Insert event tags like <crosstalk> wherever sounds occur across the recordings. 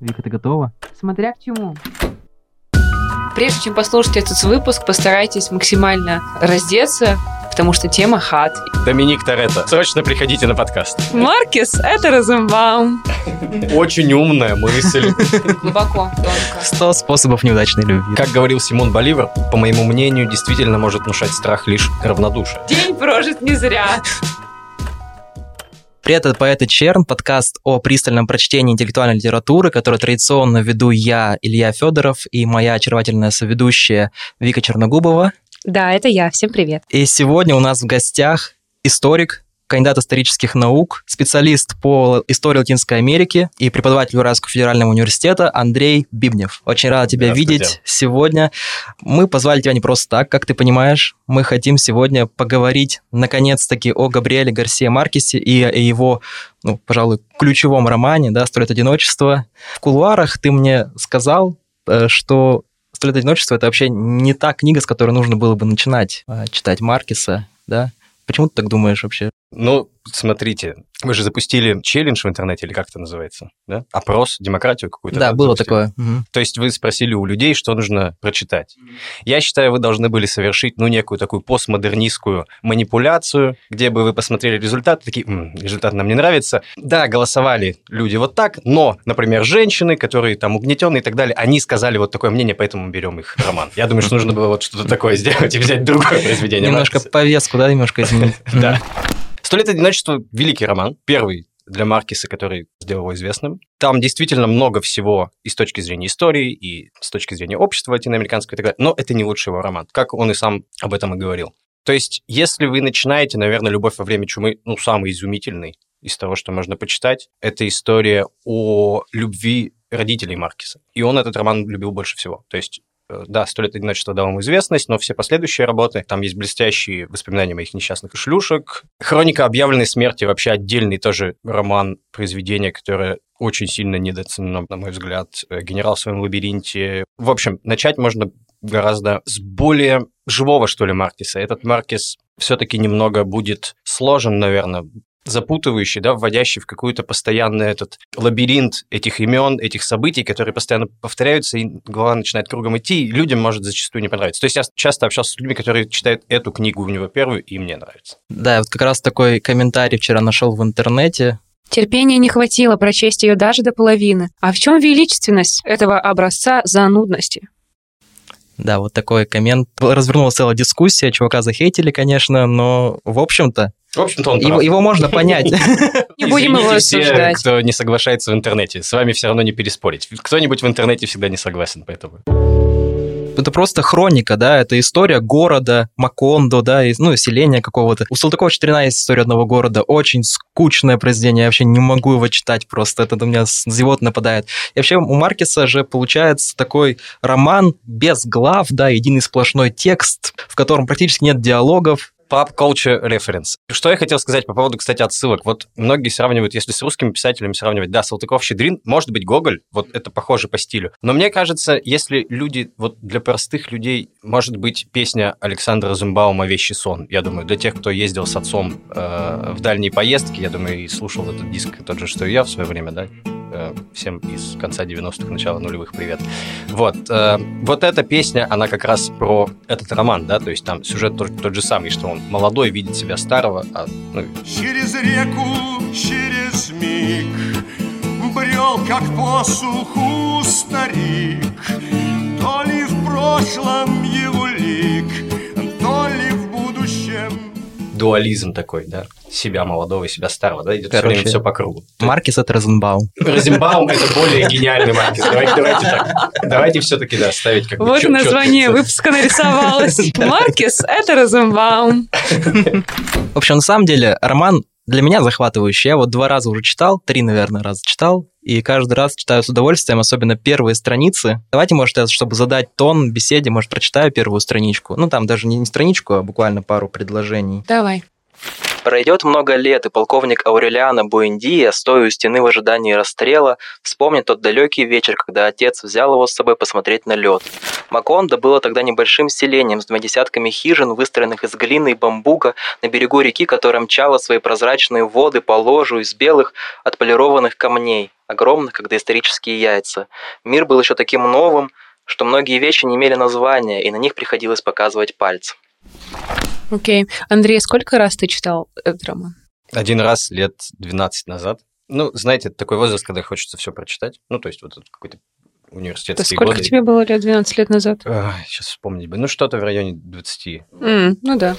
Вика, ты готова? Смотря к чему. Прежде чем послушать этот выпуск, постарайтесь максимально раздеться, потому что тема хат. Доминик Торетто, срочно приходите на подкаст. Маркес — это Розенбаум. Очень умная мысль. Глубоко, тонко. 100 способов неудачной любви. Как говорил Симон Боливар, по моему мнению, действительно может внушать страх лишь равнодушие. День прожит не зря. Привет, это «Поэт и Черн», подкаст о пристальном прочтении интеллектуальной литературы, который традиционно веду я, Илья Федоров, и моя очаровательная соведущая Вика Черногубова. Да, это я. Всем привет. И сегодня у нас в гостях историк, кандидат исторических наук, специалист по истории Латинской Америки и преподаватель Уральского федерального университета Андрей Бибнев. Очень рад тебя видеть сегодня. Мы позвали тебя не просто так, как ты понимаешь. Мы хотим сегодня поговорить, наконец-таки, о Габриэле Гарсия Маркесе и о его, ну, пожалуй, ключевом романе, да, «Сто лет одиночества». В кулуарах ты мне сказал, э, что «Сто лет одиночества» — это вообще не та книга, с которой нужно было бы начинать э, читать Маркеса, да? Почему ты так думаешь вообще? Ну, смотрите, вы же запустили челлендж в интернете, или как это называется, да? Опрос, демократию какую-то. Да, было запустили. такое. Угу. То есть вы спросили у людей, что нужно прочитать. Я считаю, вы должны были совершить, ну, некую такую постмодернистскую манипуляцию, где бы вы посмотрели результат, такие, «М, результат нам не нравится. Да, голосовали люди вот так, но, например, женщины, которые там угнетенные и так далее, они сказали вот такое мнение, поэтому мы берем их роман. Я думаю, что нужно было вот что-то такое сделать и взять другое произведение. Немножко повестку, да, немножко изменить. <laughs> Да. «Сто лет одиночества» – великий роман, первый для Маркиса, который сделал его известным. Там действительно много всего и с точки зрения истории, и с точки зрения общества латиноамериканского и так далее, но это не лучший его роман, как он и сам об этом и говорил. То есть, если вы начинаете, наверное, «Любовь во время чумы», ну, самый изумительный из того, что можно почитать, это история о любви родителей Маркиса. И он этот роман любил больше всего. То есть да, «Сто лет одиночества» дал ему известность, но все последующие работы, там есть блестящие воспоминания моих несчастных шлюшек. «Хроника объявленной смерти» вообще отдельный тоже роман, произведение, которое очень сильно недооценено, на мой взгляд. Э, «Генерал в своем лабиринте». В общем, начать можно гораздо с более живого, что ли, Маркиса. Этот Маркис все-таки немного будет сложен, наверное, запутывающий, да, вводящий в какой-то постоянный этот лабиринт этих имен, этих событий, которые постоянно повторяются, и голова начинает кругом идти, и людям может зачастую не понравиться. То есть я часто общался с людьми, которые читают эту книгу у него первую, и мне нравится. Да, я вот как раз такой комментарий вчера нашел в интернете. Терпения не хватило прочесть ее даже до половины. А в чем величественность этого образца занудности? Да, вот такой коммент. Развернулась целая дискуссия, чувака захейтили, конечно, но, в общем-то, В общем-то, он его, прав. его можно понять. <laughs> Не будем его осуждать. кто не соглашается в интернете. С вами все равно не переспорить. Кто-нибудь в интернете всегда не согласен, поэтому... Это просто хроника, да, это история города, Макондо, да, и, ну, селения какого-то. У Салтыкова-Щедрина есть история одного города, очень скучное произведение, я вообще не могу его читать просто, это у меня зевот нападает. И вообще у Маркеса же получается такой роман без глав, да, единый сплошной текст, в котором практически нет диалогов, Pop Culture Reference. Что я хотел сказать по поводу, кстати, отсылок. Вот многие сравнивают, если с русскими писателями сравнивать, да, Салтыков-Щедрин, может быть, Гоголь, вот это похоже по стилю. Но мне кажется, если люди, вот для простых людей, может быть, песня Александра Зумбаума «Вещий сон». Я думаю, для тех, кто ездил с отцом э, в дальние поездки, я думаю, и слушал этот диск тот же, что и я в свое время, да, всем из конца 90-х, начала нулевых привет. Вот, э, вот эта песня, она как раз про этот роман, да, то есть там сюжет тот, тот же самый, что он молодой, видит себя старого, а, ну, Через реку, через миг Брел, как по суху старик. То ли в прошлом его лик То ли в будущем. Дуализм такой, да, себя молодого и себя старого, да, идет все Короче, время все по кругу. Маркес это Розенбаум. Розенбаум это более гениальный Маркес. Давайте, давайте так. Давайте все-таки, да, ставить как Вот и чё- название чётко. выпуска нарисовалось. <laughs> Маркес — это Розенбаум. В общем, на самом деле, роман для меня захватывающий. Я вот два раза уже читал, три, наверное, раза читал, и каждый раз читаю с удовольствием, особенно первые страницы. Давайте, может, я, чтобы задать тон беседе, может, прочитаю первую страничку. Ну, там даже не страничку, а буквально пару предложений. Давай. Пройдет много лет, и полковник Аурелиано Буэндия, стоя у стены в ожидании расстрела, вспомнит тот далекий вечер, когда отец взял его с собой посмотреть на лед. Макондо было тогда небольшим селением с двумя десятками хижин, выстроенных из глины и бамбука на берегу реки, которая мчала свои прозрачные воды по ложу из белых отполированных камней, огромных, как доисторические яйца. Мир был еще таким новым, что многие вещи не имели названия, и на них приходилось показывать пальцем. Окей. Андрей, сколько раз ты читал этот роман? Один раз лет 12 назад. Ну, знаете, это такой возраст, когда хочется все прочитать. Ну, то есть вот какой-то То университетские сколько годы. тебе было лет 12 лет назад? Ай, сейчас вспомнить бы. Ну, что-то в районе 20. М, ну да.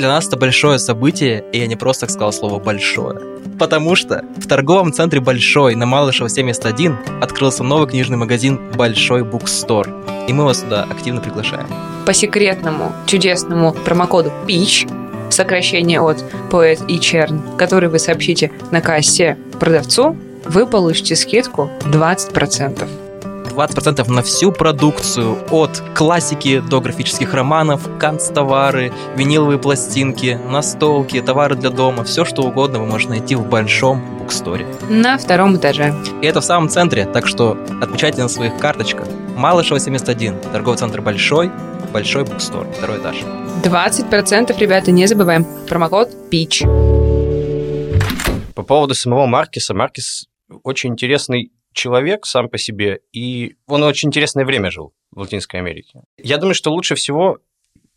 Для нас это большое событие, и я не просто так сказал слово «большое». Потому что в торговом центре «Большой» на Малышева 71 открылся новый книжный магазин «Большой Букстор». И мы вас сюда активно приглашаем. По секретному, чудесному промокоду PEACH, сокращение от поэт и черн, который вы сообщите на кассе продавцу, вы получите скидку 20%. 20% на всю продукцию, от классики до графических романов, канцтовары, виниловые пластинки, настолки, товары для дома, все что угодно вы можете найти в большом буксторе. На втором этаже. И это в самом центре, так что отмечайте на своих карточках. Малышева 71, торговый центр Большой, Большой букстор, второй этаж. 20%, ребята, не забываем. Промокод PEACH. По поводу самого Маркиса. Маркис очень интересный человек сам по себе, и он очень интересное время жил в Латинской Америке. Я думаю, что лучше всего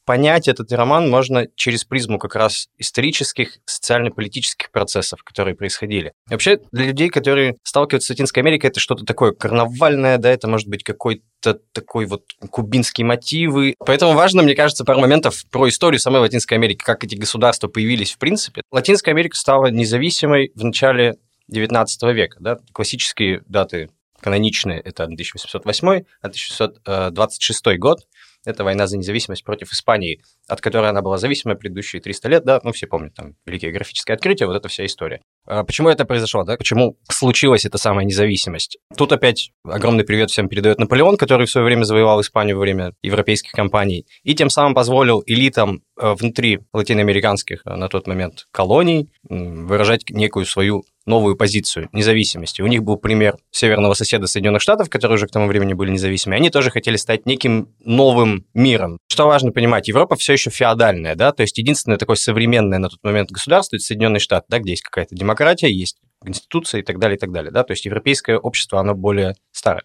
понять этот роман можно через призму как раз исторических, социально-политических процессов, которые происходили. Вообще, для людей, которые сталкиваются с Латинской Америкой, это что-то такое карнавальное, да, это может быть какой-то такой вот кубинские мотивы. Поэтому важно, мне кажется, пару моментов про историю самой Латинской Америки, как эти государства появились в принципе. Латинская Америка стала независимой в начале 19 века, да, классические даты каноничные – это 1808, а 1626 год – это война за независимость против Испании, от которой она была зависима предыдущие 300 лет, да, ну, все помнят, там, великие графические открытия, вот эта вся история. А Почему это произошло, да, почему случилась эта самая независимость? Тут опять огромный привет всем передает Наполеон, который в свое время завоевал Испанию во время европейских кампаний, и тем самым позволил элитам э, внутри латиноамериканских э, на тот момент колоний выражать некую свою новую позицию независимости. У них был пример северного соседа Соединенных Штатов, которые уже к тому времени были независимы. Они тоже хотели стать неким новым миром. Что важно понимать, Европа все еще феодальная, да, то есть единственное такое современное на тот момент государство – это Соединенные Штаты, да, где есть какая-то демократия, есть конституция и так далее, и так далее, да, то есть европейское общество, оно более старое.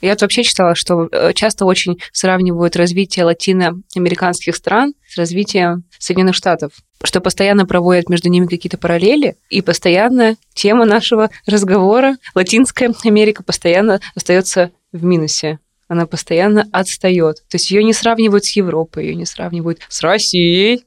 Я вообще читала, что э, часто очень сравнивают развитие латиноамериканских стран с развитием Соединенных Штатов, что постоянно проводят между ними какие-то параллели, и постоянно тема нашего разговора Латинская Америка постоянно остается в минусе. Она постоянно отстает. То есть ее не сравнивают с Европой, ее не сравнивают с Россией,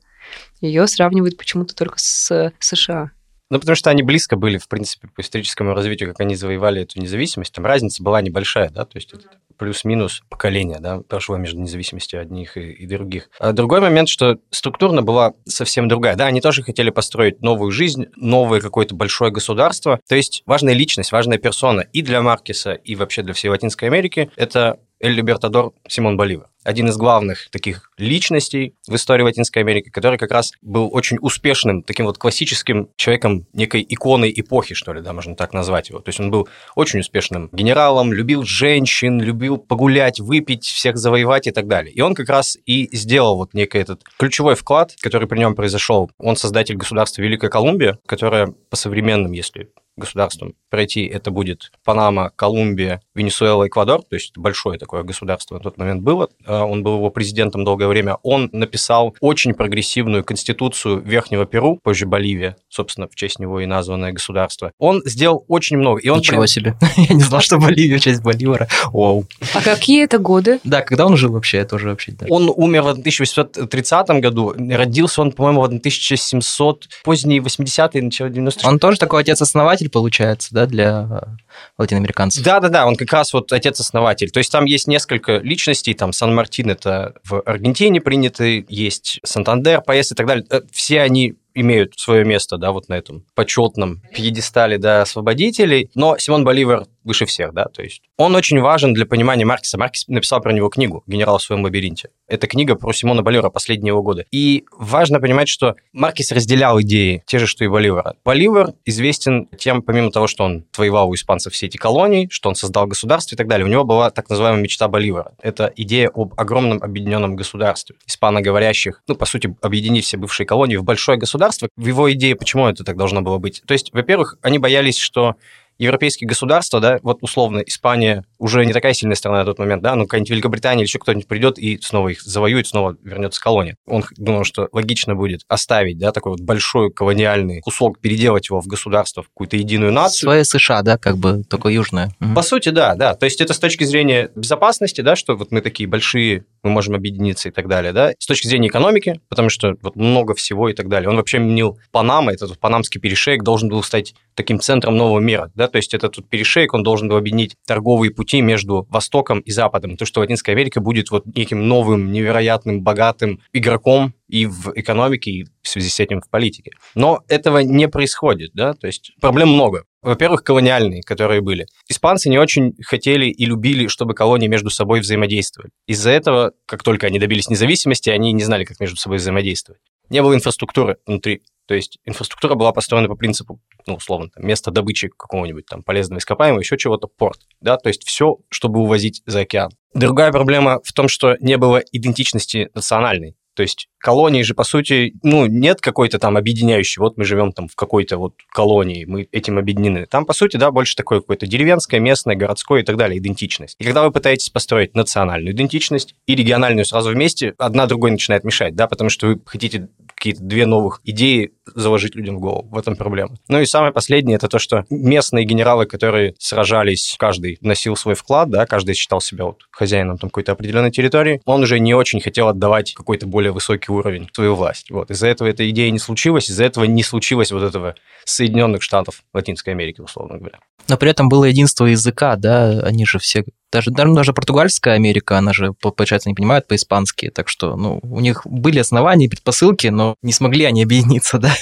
ее сравнивают почему-то только с США. Ну, потому что они близко были, в принципе, по историческому развитию, как они завоевали эту независимость. Там разница была небольшая, да, то есть это плюс-минус поколение, да, прошло между независимостью одних и, и других. А другой момент, что структурно была совсем другая, да, они тоже хотели построить новую жизнь, новое какое-то большое государство, то есть важная личность, важная персона и для Маркеса, и вообще для всей Латинской Америки – это Эль Либертадор Симон Боливар. Один из главных таких личностей в истории Латинской Америки, который как раз был очень успешным, таким вот классическим человеком, некой иконой эпохи, что ли, да, можно так назвать его. То есть он был очень успешным генералом, любил женщин, любил погулять, выпить, всех завоевать и так далее. И он как раз и сделал вот некий этот ключевой вклад, который при нем произошел. Он создатель государства Великая Колумбия, которое по современным, если государством пройти, это будет Панама, Колумбия, Венесуэла, Эквадор, то есть большое такое государство на тот момент было. А, Он был его президентом долгое время. Он написал очень прогрессивную конституцию Верхнего Перу, позже Боливия, собственно, в честь него и названное государство. Он сделал очень много. И он Ничего прям- себе. <laughs> Я не знал, что Боливия часть Боливара. Вау. А какие это годы? Да, когда он жил вообще, я тоже вообще... да. Он умер в 1830 году, родился он, по-моему, в 1700, поздние 80-е, начало 90 Он тоже такой отец-основатель, получается, да, для э, латиноамериканцев. Да-да-да, он как раз вот отец-основатель. То есть там есть несколько личностей, там Сан-Мартин это в Аргентине принятый, есть Сантандер, Паэс и так далее. Э, Все они имеют свое место, да, вот на этом почетном пьедестале, да, освободителей. Но Симон Боливар выше всех, да, то есть он очень важен для понимания Маркиса. Маркис написал про него книгу «Генерал в своем лабиринте». Это книга про Симона Боливара последние его годы. И важно понимать, что Маркис разделял идеи, те же, что и Боливара. Боливар известен тем, помимо того, что он воевал у испанцев все эти колонии, что он создал государство и так далее, у него была так называемая мечта Боливара. Это идея об огромном объединенном государстве, испаноговорящих, ну, по сути, объединить все бывшие колонии в большое государство. В его идее, почему это так должно было быть? То есть, во-первых, они боялись, что европейские государства, да, вот условно Испания уже не такая сильная страна на тот момент, да, ну какая-нибудь Великобритания или еще кто-нибудь придет и снова их завоюет, снова вернется колония. Он думал, что логично будет оставить, да, такой вот большой колониальный кусок, переделать его в государство, в какую-то единую нацию. Своя США, да, как бы, только южная. По сути, да, да. То есть это с точки зрения безопасности, да, что вот мы такие большие, мы можем объединиться и так далее, да. С точки зрения экономики, потому что вот много всего и так далее. Он вообще мнил Панама, этот панамский перешейк должен был стать таким центром нового мира, да, то есть этот тут перешейк, он должен был объединить торговые пути между Востоком и Западом, то, что Латинская Америка будет вот неким новым, невероятным, богатым игроком и в экономике, и в связи с этим в политике. Но этого не происходит, да, то есть проблем много. Во-первых, колониальные, которые были. Испанцы не очень хотели и любили, чтобы колонии между собой взаимодействовали. Из-за этого, как только они добились независимости, они не знали, как между собой взаимодействовать. Не было инфраструктуры внутри то есть инфраструктура была построена по принципу, ну, условно, там, место добычи какого-нибудь там полезного ископаемого, еще чего-то, порт, да, то есть все, чтобы увозить за океан. Другая проблема в том, что не было идентичности национальной. То есть колонии же, по сути, ну, нет какой-то там объединяющей, вот мы живем там в какой-то вот колонии, мы этим объединены. Там, по сути, да, больше такое какое-то деревенское, местное, городское и так далее, идентичность. И когда вы пытаетесь построить национальную идентичность и региональную сразу вместе, одна другой начинает мешать, да, потому что вы хотите какие-то две новых идеи заложить людям в голову. В этом проблема. Ну и самое последнее, это то, что местные генералы, которые сражались, каждый носил свой вклад, да, каждый считал себя вот хозяином там какой-то определенной территории, он уже не очень хотел отдавать какой-то более высокий уровень свою власть. Вот. Из-за этого эта идея не случилась, из-за этого не случилось вот этого Соединенных Штатов Латинской Америки, условно говоря. Но при этом было единство языка, да, они же все даже, даже, даже португальская Америка, она же, получается, не понимает по-испански, так что, ну, у них были основания и предпосылки, но не смогли они объединиться, <laughs> да?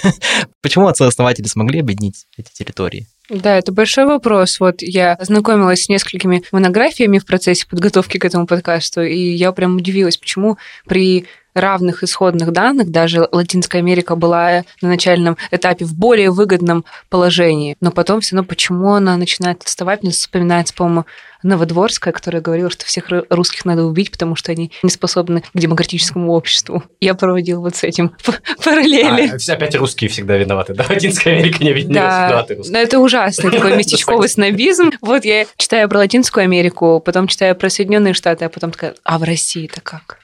Почему отцы-основатели смогли объединить эти территории? Да, это большой вопрос. Вот я ознакомилась с несколькими монографиями в процессе подготовки к этому подкасту, и я прям удивилась, почему при равных исходных данных, даже Латинская Америка была на начальном этапе в более выгодном положении, но потом все равно почему она начинает отставать, мне вспоминается, по-моему, Новодворская, которая говорила, что всех русских надо убить, потому что они не способны к демократическому обществу. Я проводила вот с этим <laughs> параллели. А, опять русские всегда виноваты, да? <laughs> Латинская Америка не да, русские. это ужасный <laughs> такой местечковый снобизм. Вот я читаю про Латинскую Америку, потом читаю про Соединенные Штаты, а потом такая, а в России-то как?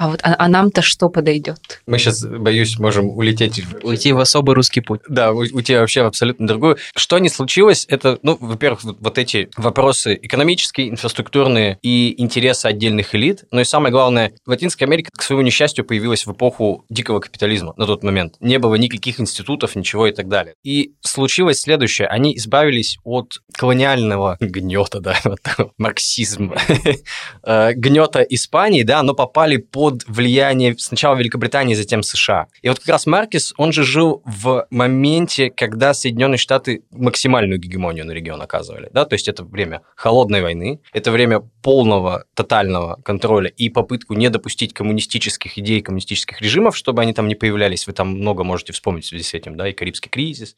А вот а, а нам-то что подойдет? Мы сейчас, боюсь, можем улететь. Уйти в особый русский путь. Да, уйти вообще в абсолютно другую. Что не случилось, это, ну, во-первых, вот, вот эти вопросы экономические, инфраструктурные и интересы отдельных элит. Но и самое главное, Латинская Америка, к своему несчастью, появилась в эпоху дикого капитализма на тот момент. Не было никаких институтов, ничего и так далее. И случилось следующее. Они избавились от колониального <laughs> гнета, да, <laughs> марксизма, <laughs> э, гнета Испании, да, но попали под под влияние сначала Великобритании, затем США. И вот как раз Маркес, он же жил в моменте, когда Соединенные Штаты максимальную гегемонию на регион оказывали. Да? То есть это время холодной войны, это время полного, тотального контроля и попытку не допустить коммунистических идей, коммунистических режимов, чтобы они там не появлялись. Вы там много можете вспомнить в связи с этим, да, и Карибский кризис,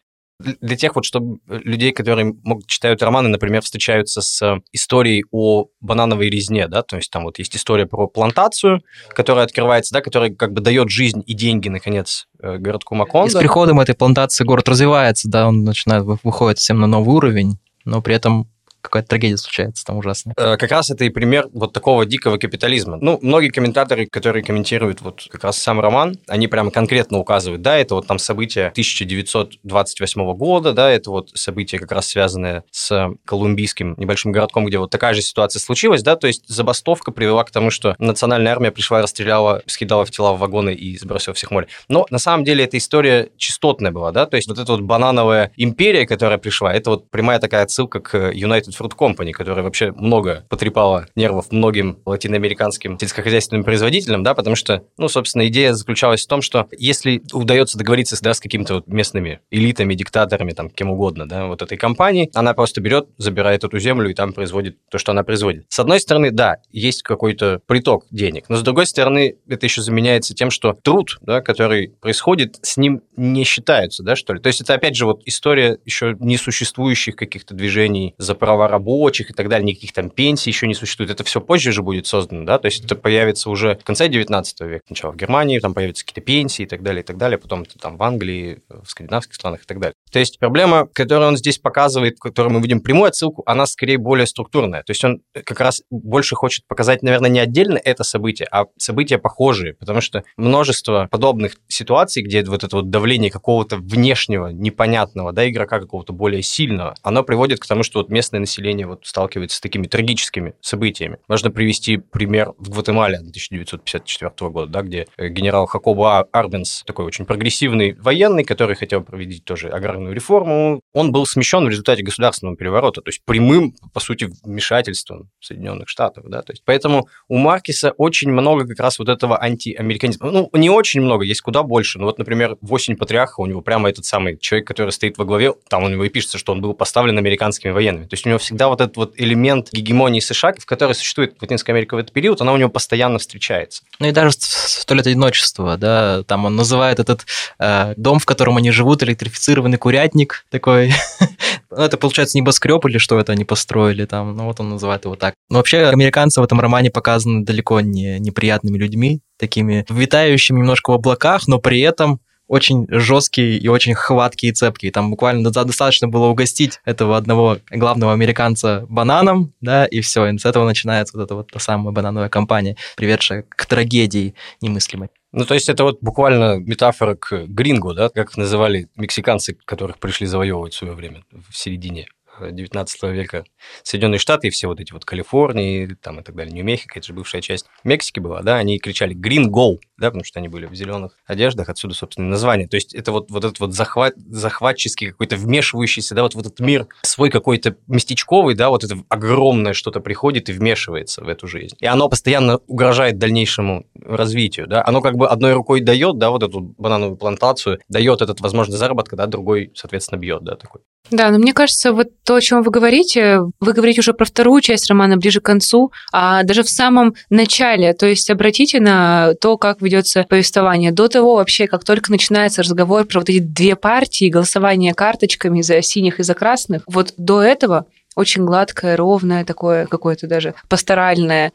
для тех вот, чтобы людей, которые могут, читают романы, например, встречаются с историей о банановой резне, да, то есть там вот есть история про плантацию, которая открывается, да, которая как бы дает жизнь и деньги, наконец, э, городку Макондо. И с приходом этой плантации город развивается, да, он начинает, выходит всем на новый уровень, но при этом какая-то трагедия случается там ужасная. Э, как раз это и пример вот такого дикого капитализма. Ну, многие комментаторы, которые комментируют вот как раз сам роман, они прямо конкретно указывают, да, это вот там события 1928 года, да, это вот события как раз связанные с колумбийским небольшим городком, где вот такая же ситуация случилась, да, то есть забастовка привела к тому, что национальная армия пришла, расстреляла, скидала в тела в вагоны и сбросила всех море. Но на самом деле эта история частотная была, да, то есть вот эта вот банановая империя, которая пришла, это вот прямая такая отсылка к United United Fruit Company, которая вообще много потрепала нервов многим латиноамериканским сельскохозяйственным производителям, да, потому что, ну, собственно, идея заключалась в том, что если удается договориться да, с какими-то вот местными элитами, диктаторами, там, кем угодно, да, вот этой компании, она просто берет, забирает эту землю и там производит то, что она производит. С одной стороны, да, есть какой-то приток денег, но с другой стороны, это еще заменяется тем, что труд, да, который происходит, с ним не считаются, да, что ли. То есть это, опять же, вот история еще несуществующих каких-то движений за права рабочих и так далее, никаких там пенсий еще не существует. Это все позже же будет создано, да, то есть это появится уже в конце 19 века, сначала в Германии, там появятся какие-то пенсии и так далее, и так далее, потом это там в Англии, в скандинавских странах и так далее. То есть проблема, которую он здесь показывает, которую мы видим прямую отсылку, она скорее более структурная. То есть он как раз больше хочет показать, наверное, не отдельно это событие, а события похожие, потому что множество подобных ситуаций, где вот это вот давление какого-то внешнего, непонятного, да, игрока какого-то более сильного, оно приводит к тому, что вот местное население вот сталкивается с такими трагическими событиями. Можно привести пример в Гватемале 1954 года, да, где генерал Хакоба Арбенс, такой очень прогрессивный военный, который хотел проводить тоже аграрную реформу, он был смещен в результате государственного переворота, то есть прямым, по сути, вмешательством Соединенных Штатов, да, то есть поэтому у Маркиса очень много как раз вот этого антиамериканизма. Ну, не очень много, есть куда больше. Ну, вот, например, «Восемь патриарха», у него прямо этот самый человек, который стоит во главе, там у него и пишется, что он был поставлен американскими военными. То есть у него всегда вот этот вот элемент гегемонии США, в которой существует Латинская Америка в этот период, она у него постоянно встречается. Ну и даже «Сто лет одиночества», да, там он называет этот э, дом, в котором они живут, электрифицированный курятник такой. <laughs> Ну, это, получается, небоскреб или что это они построили там, ну вот он называет его так. Но вообще американцы в этом романе показаны далеко не неприятными людьми, такими витающими немножко в облаках, но при этом очень жесткие и очень хваткие и цепкие. Там буквально достаточно было угостить этого одного главного американца бананом, да, и все. И с этого начинается вот эта вот та самая банановая компания, приведшая к трагедии немыслимой. Ну, то есть это вот буквально метафора к грингу, да, как называли мексиканцы, которых пришли завоевывать в свое время, в середине 19 века Соединенные Штаты и все вот эти вот Калифорнии там и так далее, Нью-Мехико, это же бывшая часть Мексики была, да, они кричали «Green Go», да, потому что они были в зеленых одеждах, отсюда, собственно, название. То есть это вот, вот этот вот захват, захватческий какой-то вмешивающийся, да, вот в этот мир свой какой-то местечковый, да, вот это огромное что-то приходит и вмешивается в эту жизнь. И оно постоянно угрожает дальнейшему развитию, да. Оно как бы одной рукой дает, да, вот эту банановую плантацию, дает этот возможность заработка, да, другой, соответственно, бьет, да, такой. Да, но мне кажется, вот то, о чем вы говорите, вы говорите уже про вторую часть романа ближе к концу, а даже в самом начале, то есть обратите на то, как ведется повествование. До того вообще, как только начинается разговор про вот эти две партии, голосование карточками за синих и за красных, вот до этого очень гладкое, ровное, такое какое-то даже пасторальное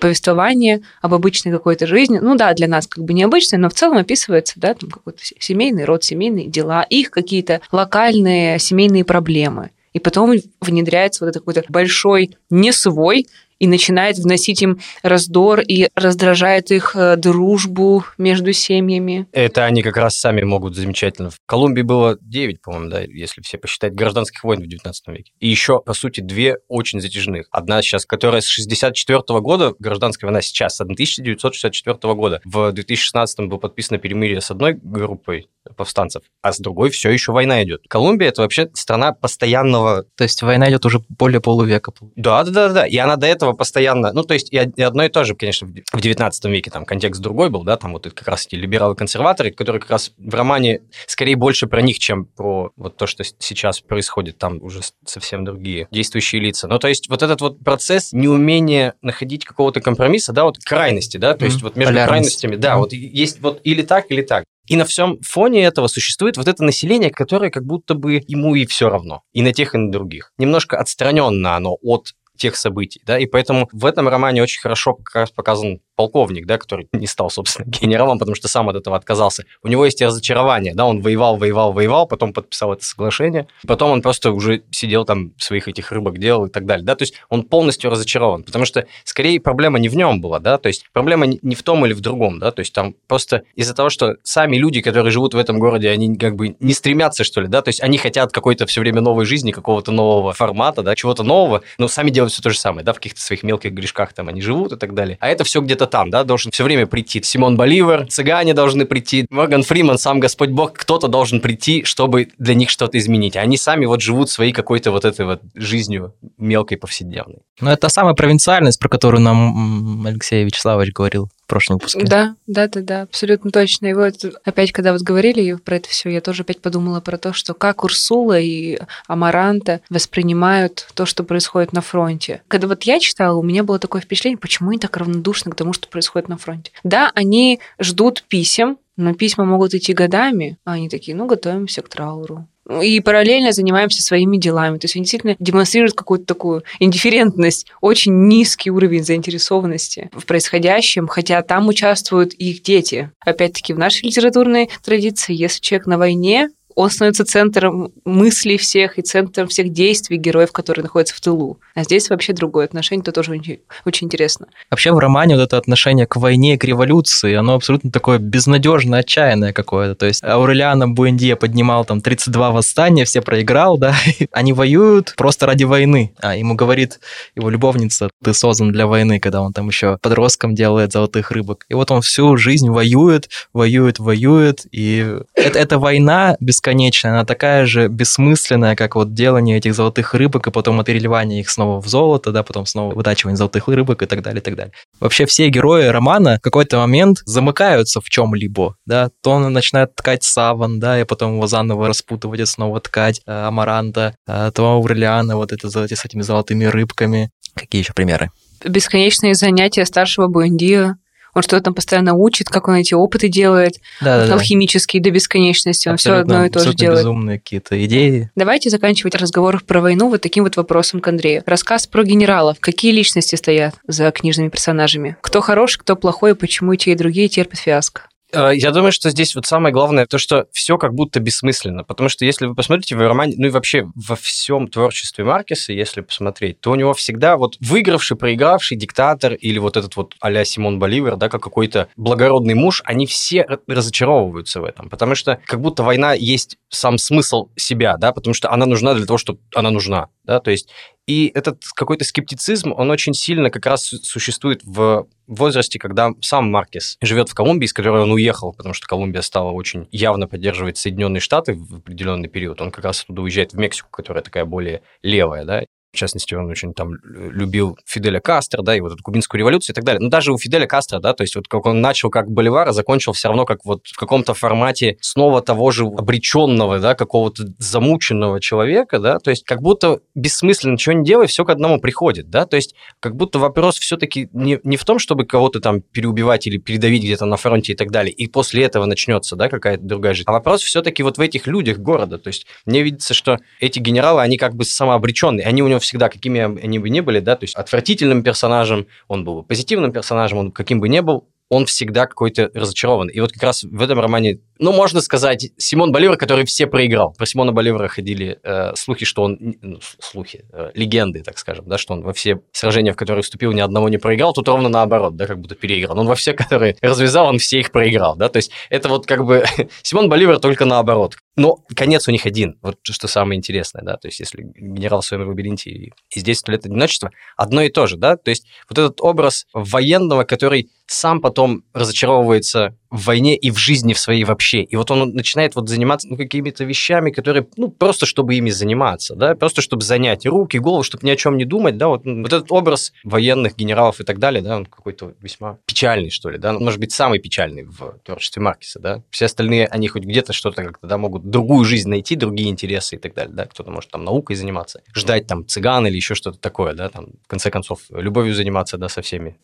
повествование об обычной какой-то жизни. Ну да, для нас как бы необычной, но в целом описывается, да, там какой-то семейный род, семейные дела, их какие-то локальные семейные проблемы. И потом внедряется вот этот какой-то большой не свой и начинает вносить им раздор и раздражает их э, дружбу между семьями. Это они как раз сами могут замечательно. В Колумбии было 9, по-моему, да, если все посчитать, гражданских войн в 19 веке. И еще, по сути, две очень затяжных. Одна сейчас, которая с 64 года, гражданская война сейчас, с 1964 года. В 2016 было подписано перемирие с одной группой повстанцев, а с другой все еще война идет. Колумбия это вообще страна постоянного... То есть война идет уже более полувека. Да, да, да, да. И она до этого этого постоянно, ну, то есть и одно и то же, конечно, в 19 веке там контекст другой был, да, там вот как раз эти либералы-консерваторы, которые как раз в романе скорее больше про них, чем про вот то, что сейчас происходит, там уже совсем другие действующие лица. Ну, то есть вот этот вот процесс неумения находить какого-то компромисса, да, вот крайности, да, то mm-hmm. есть вот между Полярность. крайностями, да, mm-hmm. вот есть вот или так, или так. И на всем фоне этого существует вот это население, которое как будто бы ему и все равно. И на тех, и на других. Немножко отстраненно оно от тех событий, да, и поэтому в этом романе очень хорошо как раз показан полковник, да, который не стал, собственно, <laughs> генералом, потому что сам от этого отказался. У него есть разочарование, да, он воевал, воевал, воевал, потом подписал это соглашение, потом он просто уже сидел там своих этих рыбок делал и так далее, да, то есть он полностью разочарован, потому что скорее проблема не в нем была, да, то есть проблема не в том или в другом, да, то есть там просто из-за того, что сами люди, которые живут в этом городе, они как бы не стремятся, что ли, да, то есть они хотят какой-то все время новой жизни, какого-то нового формата, да, чего-то нового, но сами делать все то же самое, да, в каких-то своих мелких грешках там они живут и так далее. А это все где-то там, да, должен все время прийти. Симон Боливар, цыгане должны прийти, Морган Фриман, сам Господь Бог, кто-то должен прийти, чтобы для них что-то изменить. Они сами вот живут своей какой-то вот этой вот жизнью мелкой повседневной. Ну, это самая провинциальность, про которую нам Алексей Вячеславович говорил прошлом выпуске. Да, да, да, да, абсолютно точно. И вот опять, когда вот говорили про это все, я тоже опять подумала про то, что как Урсула и Амаранта воспринимают то, что происходит на фронте. Когда вот я читала, у меня было такое впечатление, почему они так равнодушны к тому, что происходит на фронте. Да, они ждут писем, но письма могут идти годами, а они такие, ну, готовимся к трауру и параллельно занимаемся своими делами. То есть они действительно демонстрируют какую-то такую индифферентность, очень низкий уровень заинтересованности в происходящем, хотя там участвуют их дети. Опять-таки, в нашей литературной традиции, если человек на войне, он становится центром мыслей всех и центром всех действий героев, которые находятся в тылу. А здесь вообще другое отношение, это тоже очень, очень интересно. Вообще в романе вот это отношение к войне, к революции, оно абсолютно такое безнадежно отчаянное какое-то. То есть Аурелиана Буэндия поднимал там 32 восстания, все проиграл, да, <laughs> они воюют просто ради войны. А ему говорит его любовница, ты создан для войны, когда он там еще подростком делает золотых рыбок. И вот он всю жизнь воюет, воюет, воюет, и это, это война без бесконечная, она такая же бессмысленная, как вот делание этих золотых рыбок и потом переливание их снова в золото, да, потом снова вытачивание золотых рыбок и так далее, и так далее. Вообще все герои романа в какой-то момент замыкаются в чем-либо, да, то он начинает ткать саван, да, и потом его заново распутывать и снова ткать э, амаранта, э, то Аурелиана вот это с этими золотыми рыбками. Какие еще примеры? Бесконечные занятия старшего Буэндио он что-то там постоянно учит, как он эти опыты делает, да, да, алхимические до бесконечности, он все одно и то же делает. безумные какие-то идеи. Давайте заканчивать разговор про войну вот таким вот вопросом к Андрею. Рассказ про генералов. Какие личности стоят за книжными персонажами? Кто хороший, кто плохой, и почему и те, и другие терпят фиаско? Э, я думаю, что здесь вот самое главное то, что все как будто бессмысленно. Потому что если вы посмотрите в романе, ну и вообще во всем творчестве Маркеса, если посмотреть, то у него всегда вот выигравший, проигравший диктатор или вот этот вот а Симон Боливер, да, как какой-то благородный муж, они все разочаровываются в этом. Потому что как будто война есть сам смысл себя, да, потому что она нужна для того, чтобы она нужна, да, то есть и этот какой-то скептицизм, он очень сильно как раз существует в возрасте, когда сам Маркес живет в Колумбии, из которой он уехал, потому что Колумбия стала очень явно поддерживать Соединенные Штаты в определенный период. Он как раз оттуда уезжает в Мексику, которая такая более левая, да, в частности, он очень там любил Фиделя Кастро, да, и вот эту кубинскую революцию и так далее. Но даже у Фиделя Кастро, да, то есть вот как он начал как Боливара, закончил все равно как вот в каком-то формате снова того же обреченного, да, какого-то замученного человека, да, то есть как будто бессмысленно ничего не делая, все к одному приходит, да, то есть как будто вопрос все-таки не, не в том, чтобы кого-то там переубивать или передавить где-то на фронте и так далее, и после этого начнется, да, какая-то другая жизнь, а вопрос все-таки вот в этих людях города, то есть мне видится, что эти генералы, они как бы самообреченные, они у него всегда, какими они бы ни были, да, то есть отвратительным персонажем, он был позитивным персонажем, он каким бы ни был, он всегда какой-то разочарован. И вот как раз в этом романе, ну, можно сказать, Симон Боливар, который все проиграл. Про Симона Боливара ходили э, слухи, что он... Ну, слухи, э, легенды, так скажем, да, что он во все сражения, в которые вступил, ни одного не проиграл. Тут ровно наоборот, да, как будто переиграл. Он во все, которые развязал, он все их проиграл, да. То есть это вот как бы <laughs> Симон Боливар только наоборот. Но конец у них один, вот что самое интересное, да, то есть если генерал в своем лабиринте и, и здесь лет одиночества, одно и то же, да, то есть вот этот образ военного, который сам потом разочаровывается в войне и в жизни в своей вообще. И вот он начинает вот заниматься ну, какими-то вещами, которые, ну, просто чтобы ими заниматься, да, просто чтобы занять руки, голову, чтобы ни о чем не думать, да, вот, вот этот образ военных генералов и так далее, да, он какой-то весьма печальный, что ли, да, может быть, самый печальный в творчестве Маркиса, да. Все остальные, они хоть где-то что-то как-то, да, могут другую жизнь найти, другие интересы и так далее, да, кто-то может там наукой заниматься, ждать там цыган или еще что-то такое, да, там, в конце концов, любовью заниматься, да, со всеми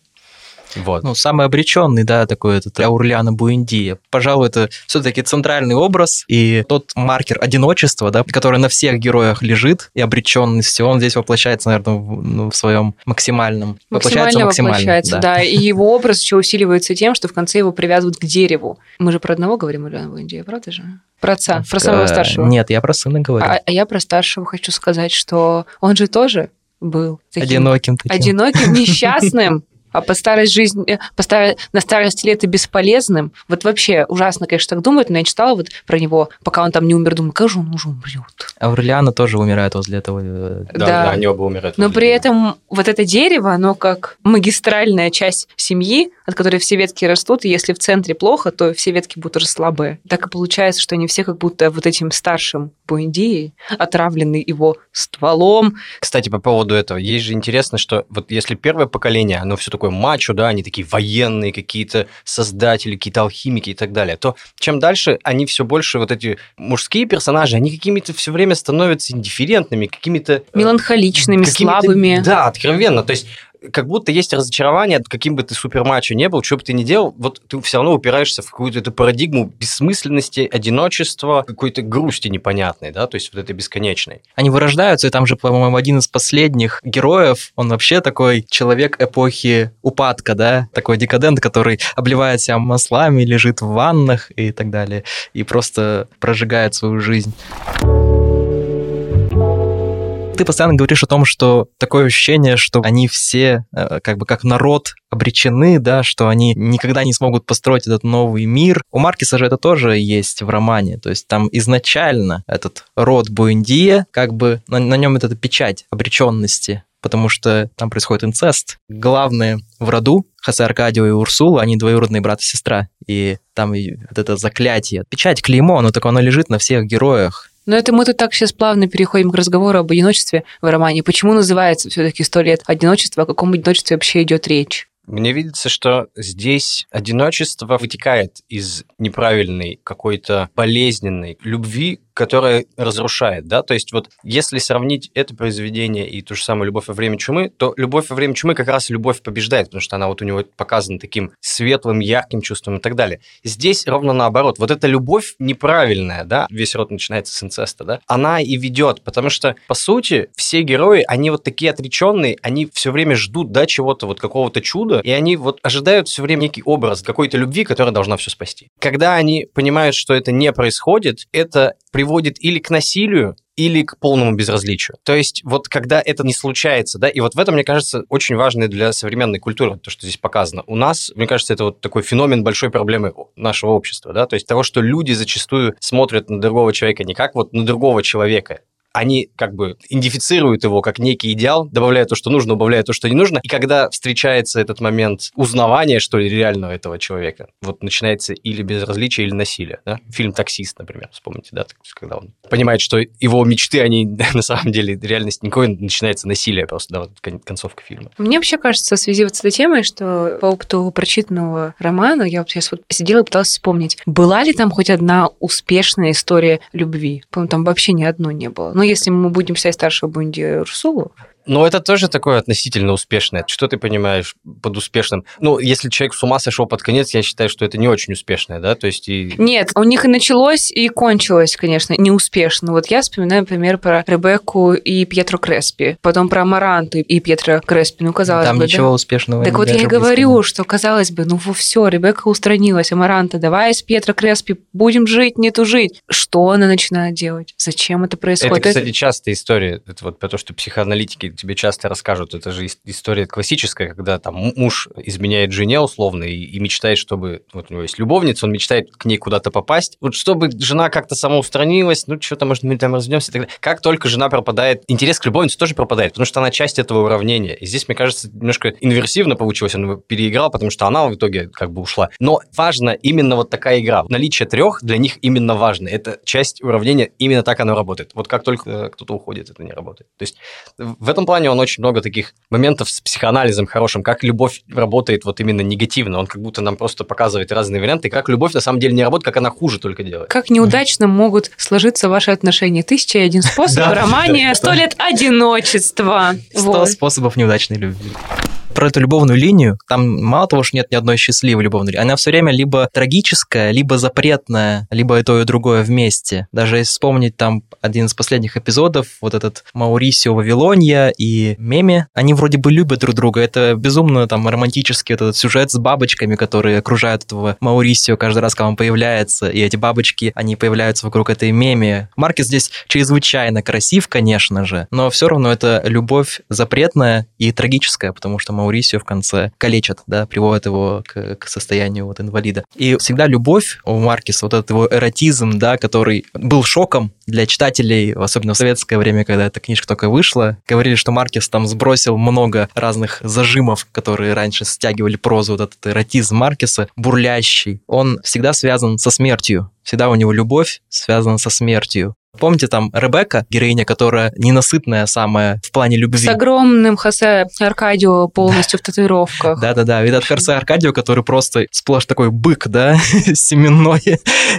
вот. Ну, самый обреченный, да, такой этот Аурлиана Буэндия. Пожалуй, это все-таки центральный образ и тот маркер одиночества, да, который на всех героях лежит, и обреченности, он здесь воплощается, наверное, в, ну, в своем максимальном. Воплощается максимально, воплощается, да. да. И его образ еще усиливается тем, что в конце его привязывают к дереву. Мы же про одного говорим, Аурлиана Буэндия, правда же? Про отца, про самого старшего. Нет, я про сына говорю. А, а я про старшего хочу сказать, что он же тоже был таким одиноким, таким. одиноким, несчастным, А под старость жизнь, э, по стар... на старости лет и бесполезным, вот вообще ужасно, конечно, так думают, но я читала вот про него, пока он там не умер, думаю, как же он уже умрет. Аурелиана тоже умирает возле этого. Да, да, да они оба умирают. Но при этом вот это дерево, оно как магистральная часть семьи, от которой все ветки растут, и если в центре плохо, то все ветки будут уже слабые. Так и получается, что они все как будто вот этим старшим Буэндией, отравленный его стволом. Кстати, по поводу этого, есть же интересно, что вот если первое поколение, оно все такое мачо, да, они такие военные какие-то создатели, какие-то алхимики и так далее, то чем дальше они все больше вот эти мужские персонажи, они какими-то все время становятся индифферентными, какими-то... Э, Меланхоличными, какими слабыми. Да, откровенно. То есть как будто есть разочарование, каким бы ты супермачо не был, что бы ты ни делал, вот ты все равно упираешься в какую-то эту парадигму бессмысленности, одиночества, какой-то грусти непонятной, да, то есть вот этой бесконечной. Они вырождаются, и там же, по-моему, один из последних героев, он вообще такой человек эпохи упадка, да, такой декадент, который обливает себя маслами, лежит в ваннах и так далее, и просто прожигает свою жизнь ты постоянно говоришь о том, что такое ощущение, что они все э, как бы как народ обречены, да, что они никогда не смогут построить этот новый мир. У Маркиса же это тоже есть в романе, то есть там изначально этот род Буэндия, как бы на, на нем эта печать обреченности, потому что там происходит инцест. Главные в роду Хосе Аркадио и Урсула, они двоюродные брат и сестра, и там вот это заклятие, печать, клеймо, оно такое, оно лежит на всех героях, но это мы тут так сейчас плавно переходим к разговору об одиночестве в романе. Почему называется все-таки «Сто лет одиночества»? О каком одиночестве вообще идет речь? Мне видится, что здесь одиночество вытекает из неправильной какой-то болезненной любви которая разрушает, да, то есть вот если сравнить это произведение и ту же самую «Любовь во время чумы», то «Любовь во время чумы» как раз любовь побеждает, потому что она вот у него показана таким светлым, ярким чувством и так далее. Здесь ровно наоборот. Вот эта любовь неправильная, да, весь род начинается с инцеста, да, она и ведет, потому что, по сути, все герои, они вот такие отреченные, они все время ждут, да, чего-то, вот какого-то чуда, и они вот ожидают все время некий образ какой-то любви, которая должна все спасти. Когда они понимают, что это не происходит, это приводит или к насилию, или к полному безразличию. То есть вот когда это не случается, да, и вот в этом, мне кажется, очень важно для современной культуры, то, что здесь показано. У нас, мне кажется, это вот такой феномен большой проблемы нашего общества, да, то есть того, что люди зачастую смотрят на другого человека не как вот на другого человека, они как бы идентифицируют его как некий идеал, добавляют то, что нужно, убавляют то, что не нужно. И когда встречается этот момент узнавания, что ли, реального этого человека, вот начинается или безразличие, или насилие. Да? Фильм «Таксист», например, вспомните, да, когда он понимает, что его мечты, они <laughs> на самом деле реальность никакой, начинается насилие просто, да, вот концовка фильма. Мне вообще кажется, в связи вот с этой темой, что по опыту прочитанного романа, я вот сейчас вот сидела и пыталась вспомнить, была ли там хоть одна успешная история любви? По-моему, там вообще ни одной не было. Но если мы будем писать старшего Бунди Урсулу, но это тоже такое относительно успешное. Что ты понимаешь под успешным? Ну, если человек с ума сошел под конец, я считаю, что это не очень успешное, да? То есть и... Нет, у них и началось, и кончилось, конечно, неуспешно. Вот я вспоминаю, например, про Ребекку и Пьетро Креспи, потом про Маранту и Пьетро Креспи. Ну, казалось Там бы, ничего да? успешного Так вот я и говорю, что казалось бы, ну все, Ребекка устранилась, а Маранта, давай с Пьетро Креспи будем жить, не тужить. Что она начинает делать? Зачем это происходит? Это, кстати, частая история. Это вот про то, что психоаналитики тебе часто расскажут. Это же история классическая, когда там муж изменяет жене условно и, и мечтает, чтобы... Вот у него есть любовница, он мечтает к ней куда-то попасть. Вот чтобы жена как-то самоустранилась, ну, что-то, может, мы там разведемся и так далее. Как только жена пропадает, интерес к любовнице тоже пропадает, потому что она часть этого уравнения. И здесь, мне кажется, немножко инверсивно получилось. Он переиграл, потому что она в итоге как бы ушла. Но важно именно вот такая игра. Наличие трех для них именно важно. Это часть уравнения, именно так оно работает. Вот как только э, кто-то уходит, это не работает. То есть в этом плане он очень много таких моментов с психоанализом хорошим, как любовь работает вот именно негативно. Он как будто нам просто показывает разные варианты, как любовь на самом деле не работает, как она хуже только делает. Как неудачно могут сложиться ваши отношения. Тысяча и один способ в романе «Сто лет одиночества». Сто способов неудачной любви про эту любовную линию, там мало того, что нет ни одной счастливой любовной линии, она все время либо трагическая, либо запретная, либо и то, и другое вместе. Даже если вспомнить там один из последних эпизодов, вот этот Маурисио Вавилония и Меми, они вроде бы любят друг друга. Это безумно там романтический вот этот сюжет с бабочками, которые окружают этого Маурисио каждый раз, когда он появляется, и эти бабочки, они появляются вокруг этой Меми. Маркес здесь чрезвычайно красив, конечно же, но все равно это любовь запретная и трагическая, потому что Маурисио в конце калечат, да, приводят его к, к состоянию вот инвалида. И всегда любовь у Маркиса, вот этот его эротизм, да, который был шоком для читателей, особенно в советское время, когда эта книжка только вышла, говорили, что Маркис там сбросил много разных зажимов, которые раньше стягивали прозу, вот этот эротизм Маркиса, бурлящий. Он всегда связан со смертью. Всегда у него любовь связана со смертью. Помните там Ребекка, героиня, которая ненасытная самая в плане любви? С огромным Хосе Аркадио полностью в татуировках. Да-да-да, видят Хосе Аркадио, который просто сплошь такой бык, да, <laughs> семенной.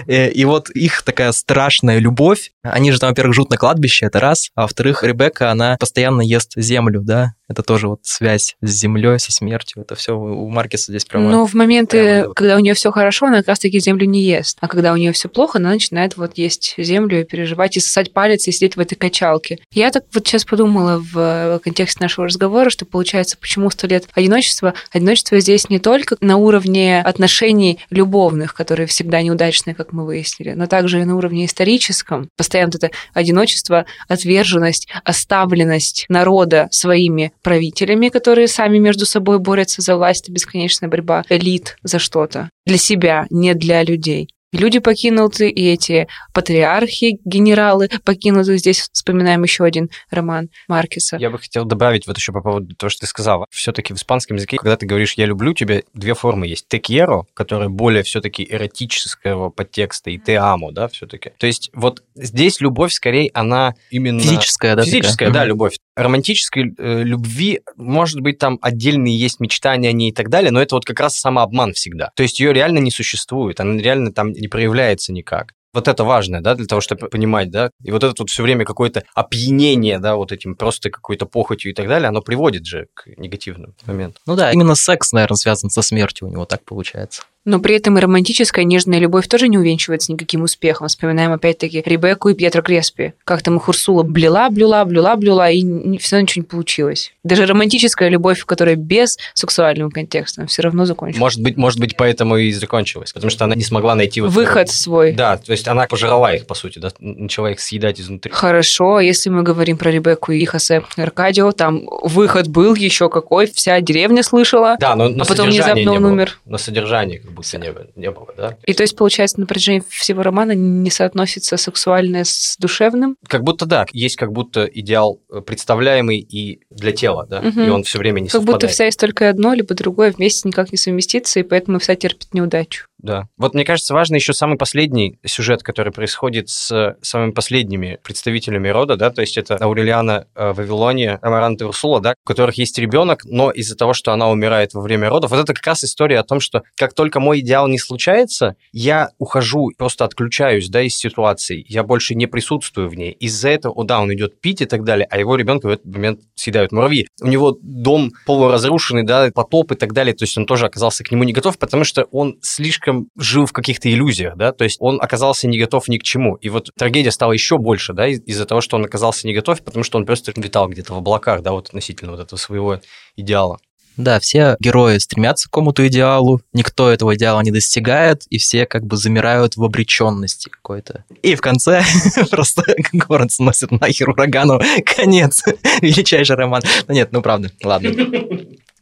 Э, и вот их такая страшная любовь. Они же там, во-первых, живут на кладбище, это раз. А во-вторых, Ребекка, она постоянно ест землю, да. Это тоже вот связь с землей, со смертью. Это все у Маркеса здесь прямо... Но в моменты, прямо... когда у нее все хорошо, она как раз-таки землю не ест. А когда у нее все плохо, она начинает вот есть землю и переживать, и сосать палец, и сидеть в этой качалке. Я так вот сейчас подумала в контексте нашего разговора, что получается, почему сто лет одиночества? Одиночество здесь не только на уровне отношений любовных, которые всегда неудачные, как мы выяснили, но также и на уровне историческом. Постоянно это одиночество, отверженность, оставленность народа своими правителями, которые сами между собой борются за власть, это бесконечная борьба элит за что-то. Для себя, не для людей. Люди покинуты, и эти патриархи, генералы покинуты. Здесь вспоминаем еще один роман Маркеса. Я бы хотел добавить вот еще по поводу того, что ты сказала. Все-таки в испанском языке, когда ты говоришь «я люблю тебя», две формы есть. «Текьеро», которая более все-таки эротического подтекста, и «те амо», да, все-таки. То есть вот здесь любовь, скорее, она именно... Физическая, да? Физическая, такая? да, любовь. Романтической э, любви, может быть, там отдельные есть мечтания о ней и так далее, но это вот как раз самообман всегда. То есть ее реально не существует, она реально там не проявляется никак. Вот это важно, да, для того, чтобы понимать, да. И вот это вот все время какое-то опьянение, да, вот этим просто какой-то похотью и так далее, оно приводит же к негативным моментам. Ну да, именно секс, наверное, связан со смертью у него так получается. Но при этом и романтическая нежная любовь тоже не увенчивается никаким успехом. Вспоминаем опять-таки Ребекку и Пьетро Креспи. Как там их Урсула блюла, блюла, блюла, блюла, и все равно ничего не получилось. Даже романтическая любовь, которая без сексуального контекста, все равно закончилась. Может быть, может быть, поэтому и закончилась, потому что она не смогла найти вот выход свой. Да, то есть она пожрала их, по сути, да, начала их съедать изнутри. Хорошо, а если мы говорим про Ребекку и Хосе Аркадио, там выход был еще какой, вся деревня слышала. Да, но а потом внезапно он умер. На содержании как будто не, не было, да? И то есть, получается, на протяжении всего романа не соотносится сексуальное с душевным? Как будто да, есть как будто идеал э, представляемый и для тела, да, угу. и он все время не Как совпадает. будто вся есть только одно, либо другое вместе никак не совместится, и поэтому вся терпит неудачу. Да. Вот мне кажется, важно еще самый последний сюжет, который происходит с самыми последними представителями рода, да, то есть это Аурелиана э, Вавилония, Амаранта Урсула, да, у которых есть ребенок, но из-за того, что она умирает во время родов, вот это как раз история о том, что как только мой идеал не случается, я ухожу, просто отключаюсь, да, из ситуации, я больше не присутствую в ней. Из-за этого, да, он идет пить и так далее, а его ребенка в этот момент съедают муравьи. У него дом полуразрушенный, да, потоп и так далее, то есть он тоже оказался к нему не готов, потому что он слишком слишком жил в каких-то иллюзиях, да, то есть он оказался не готов ни к чему. И вот трагедия стала еще больше, да, из-за того, что он оказался не готов, потому что он просто витал где-то в облаках, да, вот относительно вот этого своего идеала. Да, все герои стремятся к какому-то идеалу, никто этого идеала не достигает, и все как бы замирают в обреченности какой-то. И в конце <laughs> просто город сносит нахер урагану, конец, <laughs> величайший роман. Ну нет, ну правда, ладно.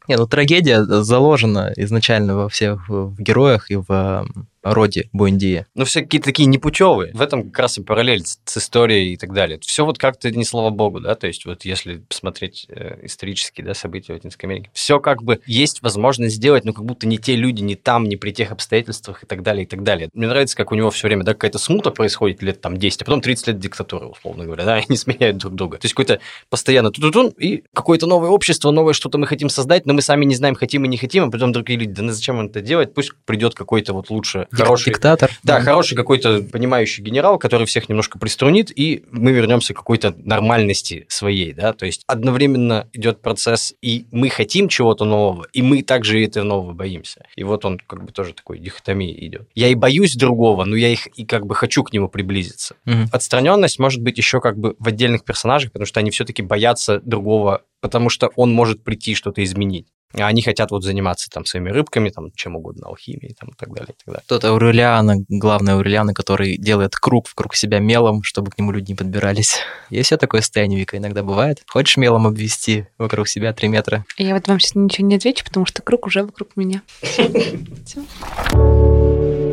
Не, ну трагедия заложена изначально во всех в героях и в роде Буэндия. Ну, все какие-то такие непутевые. В этом как раз и параллель с, историей и так далее. Все вот как-то не слава богу, да, то есть вот если посмотреть э, исторические да, события в Латинской Америке, все как бы есть возможность сделать, но как будто не те люди, не там, не при тех обстоятельствах и так далее, и так далее. Мне нравится, как у него все время, да, какая-то смута происходит лет там 10, а потом 30 лет диктатуры, условно говоря, да, <laughs> они сменяют друг друга. То есть какой-то постоянно ту ту и какое-то новое общество, новое что-то мы хотим создать, но мы сами не знаем, хотим и не хотим, а потом другие люди, да ну зачем это делать, пусть придет какой-то вот лучше хороший... Диктатор. Да, да, хороший какой-то понимающий генерал, который всех немножко приструнит, и мы вернемся к какой-то нормальности своей, да, то есть одновременно идет процесс, и мы хотим чего-то нового, и мы также этого нового боимся. И вот он как бы тоже такой дихотомии идет. Я и боюсь другого, но я их и как бы хочу к нему приблизиться. Угу. Отстраненность может быть еще как бы в отдельных персонажах, потому что они все-таки боятся другого потому что он может прийти что-то изменить. А они хотят вот заниматься там своими рыбками, там чем угодно, алхимией там, и так далее. И так далее. Тот Аурелиана, главный Аурелиана, который делает круг вокруг себя мелом, чтобы к нему люди не подбирались. <laughs> Есть все такое состояние, Вика, иногда бывает. Хочешь мелом обвести вокруг себя 3 метра? Я вот вам сейчас ничего не отвечу, потому что круг уже вокруг меня. <laughs> <laughs>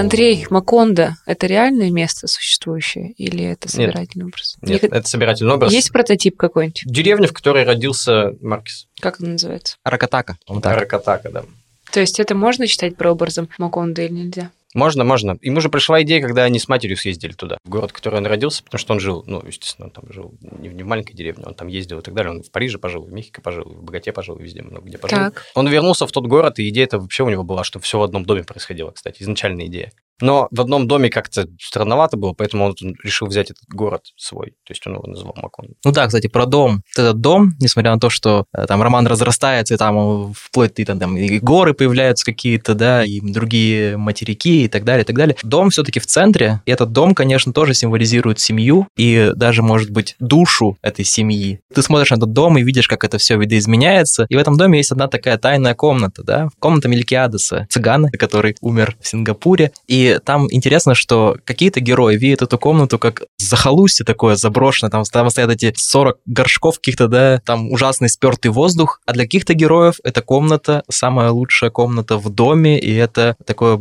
Андрей, Макондо – это реальное место существующее или это собирательный Нет. образ? Нет, это собирательный образ. Есть прототип какой-нибудь? Деревня, в которой родился Маркис. Как он называется? Аракатака. Так. Аракатака, да. То есть это можно считать прообразом Макондо или нельзя? Можно, можно. Ему же пришла идея, когда они с матерью съездили туда, в город, в который он родился, потому что он жил, ну, естественно, он там жил не в, не в маленькой деревне, он там ездил и так далее. Он в Париже пожил, в Мехико пожил, в Богате пожил, везде много где пожил. Так. Он вернулся в тот город, и идея это вообще у него была, что все в одном доме происходило, кстати, изначальная идея. Но в одном доме как-то странновато было, поэтому он решил взять этот город свой. То есть он его назвал Макон. Ну да, кстати, про дом. Этот дом, несмотря на то, что э, там роман разрастается, и там вплоть и там, там и горы появляются какие-то, да, и другие материки и так далее, и так далее. Дом все-таки в центре, и этот дом, конечно, тоже символизирует семью и даже, может быть, душу этой семьи. Ты смотришь на этот дом и видишь, как это все видоизменяется, и в этом доме есть одна такая тайная комната, да, комната Мелькиадеса, цыгана, который умер в Сингапуре, и там интересно, что какие-то герои видят эту комнату как захолустье такое заброшенное, там, там стоят эти 40 горшков каких-то, да, там ужасный спертый воздух, а для каких-то героев эта комната самая лучшая комната в доме, и это такое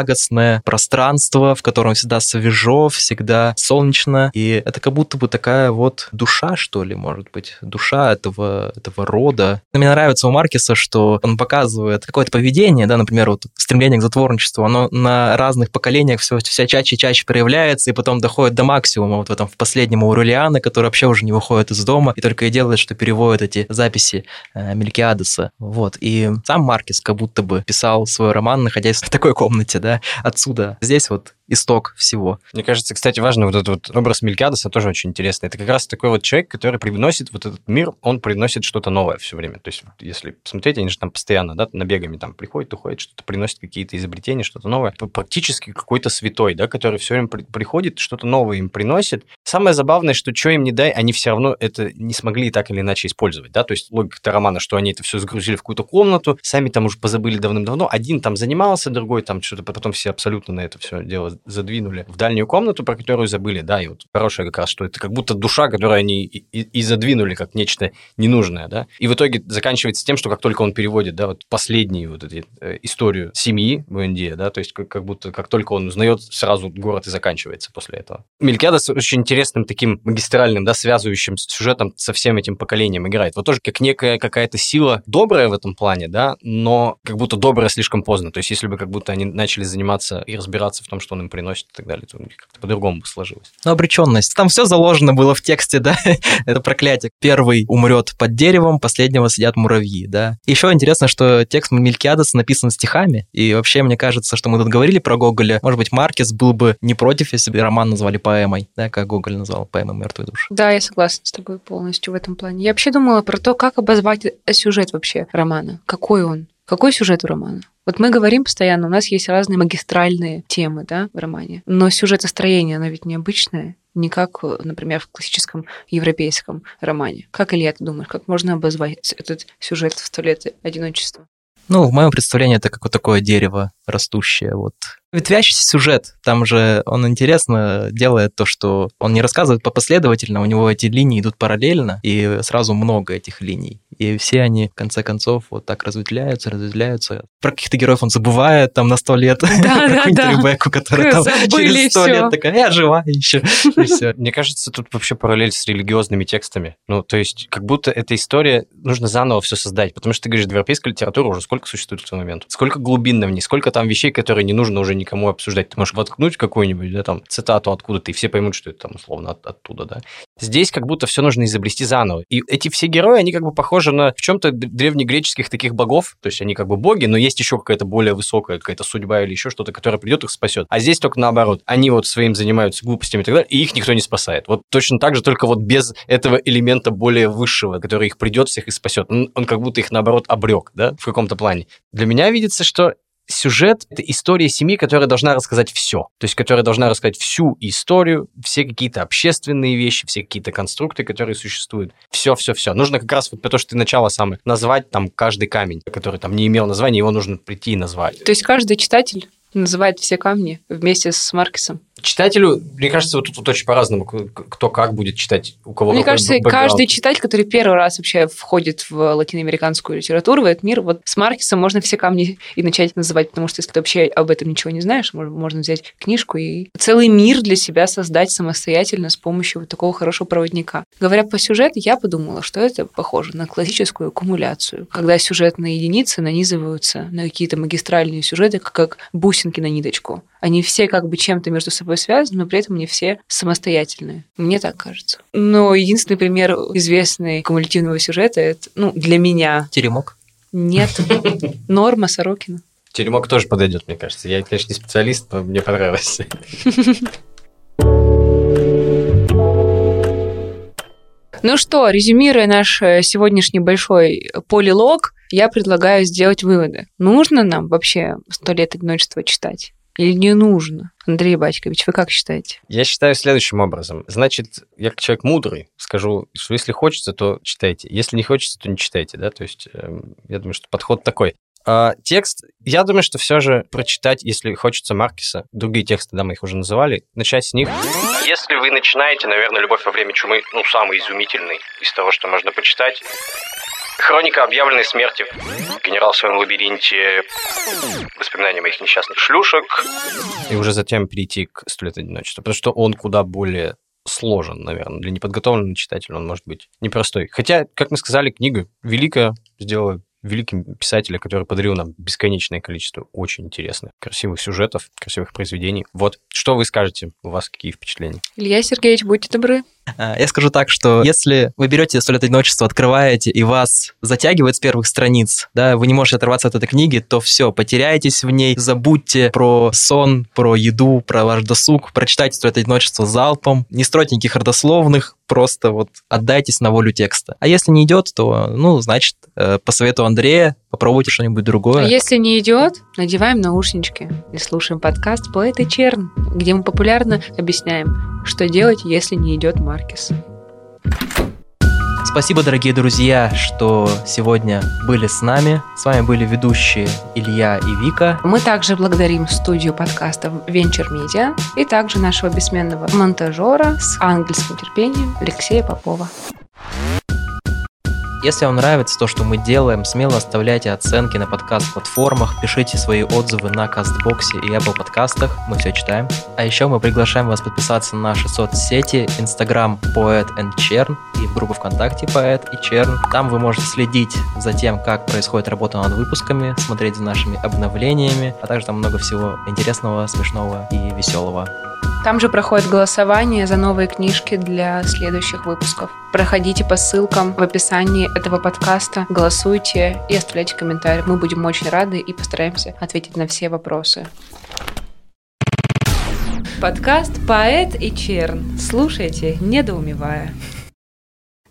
благостное пространство, в котором всегда свежо, всегда солнечно, и это как будто бы такая вот душа, что ли, может быть, душа этого, этого рода. Мне нравится у Маркеса, что он показывает какое-то поведение, да, например, вот стремление к затворничеству, оно на разных поколениях все, все чаще и чаще проявляется, и потом доходит до максимума вот в этом в последнем Аурелиана, который вообще уже не выходит из дома и только и делает, что переводит эти записи э, Мелькиадеса. Вот. И сам Маркес как будто бы писал свой роман, находясь в такой комнате, да, отсюда. Здесь вот исток всего. Мне кажется, кстати, важно, вот этот вот образ Мелькадеса тоже очень интересный. Это как раз такой вот человек, который привносит вот этот мир, он приносит что-то новое все время. То есть, если посмотреть, они же там постоянно, да, набегами там приходят, уходят, что-то приносят какие-то изобретения, что-то новое. Практически какой-то святой, да, который все время при- приходит, что-то новое им приносит. Самое забавное, что что им не дай, они все равно это не смогли так или иначе использовать, да, то есть логика романа, что они это все загрузили в какую-то комнату, сами там уже позабыли давным-давно, один там занимался, другой там что-то, потом все абсолютно на это все дело задвинули в дальнюю комнату, про которую забыли, да, и вот хорошее как раз, что это как будто душа, которую они и, и, и задвинули как нечто ненужное, да, и в итоге заканчивается тем, что как только он переводит, да, вот последнюю вот эту э, историю семьи в Индии, да, то есть как, как будто как только он узнает, сразу город и заканчивается после этого. Мелькиадес очень интересным таким магистральным, да, связывающим сюжетом со всем этим поколением играет. Вот тоже как некая какая-то сила добрая в этом плане, да, но как будто добрая слишком поздно. То есть если бы как будто они начали заниматься и разбираться в том, что он им приносит и так далее, как-то по-другому бы сложилось. Ну, обреченность. Там все заложено было в тексте, да? <laughs> Это проклятие. Первый умрет под деревом, последнего сидят муравьи, да? Еще интересно, что текст Мелькиадеса написан стихами, и вообще мне кажется, что мы тут говорили про Гоголя, может быть, Маркес был бы не против, если бы роман назвали поэмой, да, как Гоголь назвал поэмой «Мертвой души». Да, я согласна с тобой полностью в этом плане. Я вообще думала про то, как обозвать сюжет вообще романа. Какой он? Какой сюжет у романа? Вот мы говорим постоянно, у нас есть разные магистральные темы да, в романе, но сюжетостроение, оно ведь необычное, не как, например, в классическом европейском романе. Как, Илья, ты думаешь, как можно обозвать этот сюжет в «Сто лет одиночества»? Ну, в моем представлении это как вот такое дерево растущее, вот. Ветвящийся сюжет, там же он интересно делает то, что он не рассказывает по последовательно, у него эти линии идут параллельно, и сразу много этих линий. И все они, в конце концов, вот так разветвляются, разветвляются. Про каких-то героев он забывает там на сто лет. Да, <laughs> да, да. Ребекку, которая там через сто лет такая, я жива еще. <laughs> Мне кажется, тут вообще параллель с религиозными текстами. Ну, то есть, как будто эта история, нужно заново все создать, потому что ты говоришь, европейская литература уже сколько существует в тот момент? Сколько глубинно в ней, сколько там вещей, которые не нужно уже никому обсуждать. Ты можешь воткнуть какую-нибудь, да, там, цитату откуда-то, и все поймут, что это там условно от, оттуда, да. Здесь как будто все нужно изобрести заново. И эти все герои, они как бы похожи на в чем-то древнегреческих таких богов, то есть они как бы боги, но есть еще какая-то более высокая какая-то судьба или еще что-то, которое придет их спасет. А здесь только наоборот. Они вот своим занимаются глупостями и так далее, и их никто не спасает. Вот точно так же, только вот без этого элемента более высшего, который их придет всех и спасет. Он, он как будто их наоборот обрек, да, в каком-то плане. Для меня видится, что сюжет — это история семьи, которая должна рассказать все. То есть, которая должна рассказать всю историю, все какие-то общественные вещи, все какие-то конструкты, которые существуют. Все-все-все. Нужно как раз вот то, что ты начало самое, назвать там каждый камень, который там не имел названия, его нужно прийти и назвать. То есть каждый читатель называет все камни вместе с Маркесом. Читателю, мне кажется, вот тут вот очень по-разному, кто как будет читать, у кого Мне кажется, бэкграунд. каждый читатель, который первый раз вообще входит в латиноамериканскую литературу, в этот мир, вот с Маркесом можно все камни и начать называть, потому что если ты вообще об этом ничего не знаешь, можно, взять книжку и целый мир для себя создать самостоятельно с помощью вот такого хорошего проводника. Говоря по сюжету, я подумала, что это похоже на классическую аккумуляцию, когда сюжетные единицы нанизываются на какие-то магистральные сюжеты, как, как бусинки на ниточку. Они все как бы чем-то между собой связаны, но при этом не все самостоятельные. Мне так кажется. Но единственный пример известный кумулятивного сюжета это, ну, для меня Теремок. нет. <laughs> Норма Сорокина. Теремок тоже подойдет, мне кажется. Я, конечно, не специалист, но мне понравилось. <laughs> Ну что, резюмируя наш э, сегодняшний большой полилог, я предлагаю сделать выводы. Нужно нам вообще «Сто лет одиночества» читать? Или не нужно? Андрей Батькович, вы как считаете? Я считаю следующим образом. Значит, я как человек мудрый скажу, что если хочется, то читайте. Если не хочется, то не читайте, да? То есть эм, я думаю, что подход такой. А, текст, я думаю, что все же прочитать, если хочется Маркеса, другие тексты, да, мы их уже называли, начать с них. Если вы начинаете, наверное, «Любовь во время чумы», ну, самый изумительный из того, что можно почитать, Хроника объявленной смерти. Генерал в своем лабиринте. Воспоминания моих несчастных шлюшек. И уже затем перейти к «Сто лет одиночества», потому что он куда более сложен, наверное. Для неподготовленного читателя он может быть непростой. Хотя, как мы сказали, книга великая, сделала великим писателя, который подарил нам бесконечное количество очень интересных, красивых сюжетов, красивых произведений. Вот, что вы скажете? У вас какие впечатления? Илья Сергеевич, будьте добры. А, Я скажу так, что если вы берете «Сто лет одиночества», открываете, и вас затягивает с первых страниц, да, вы не можете оторваться от этой книги, то все, потеряетесь в ней, забудьте про сон, про еду, про ваш досуг, прочитайте «Сто лет одиночества» залпом, не стройте никаких родословных, просто вот отдайтесь на волю текста. А если не идет, то, ну, значит, э, по совету Андрея попробуйте что-нибудь А другое. если не идет, надеваем наушнички и слушаем подкаст «Поэт и Черн», где мы популярно объясняем, что делать, если не идет Маркес. Спасибо, дорогие друзья, что сегодня были с нами. С вами были ведущие Илья и Вика. Мы также благодарим студию подкастов Venture Media и также нашего бессменного монтажера с ангельским терпением Алексея Попова. Если вам нравится то, что мы делаем, смело оставляйте оценки на подкаст-платформах, пишите свои отзывы на Кастбоксе и Apple подкастах, мы все читаем. А еще мы приглашаем вас подписаться на наши соцсети, Instagram Poet and Chern и в группу ВКонтакте Poet и Chern. Там вы можете следить за тем, как происходит работа над выпусками, смотреть за нашими обновлениями, а также там много всего интересного, смешного и веселого. Там же проходит голосование за новые книжки для следующих выпусков. Проходите по ссылкам в описании этого подкаста, голосуйте и оставляйте комментарии. Мы будем очень рады и постараемся ответить на все вопросы. Подкаст «Поэт и Черн». Слушайте, недоумевая.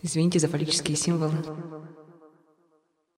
Извините за фаллические символы.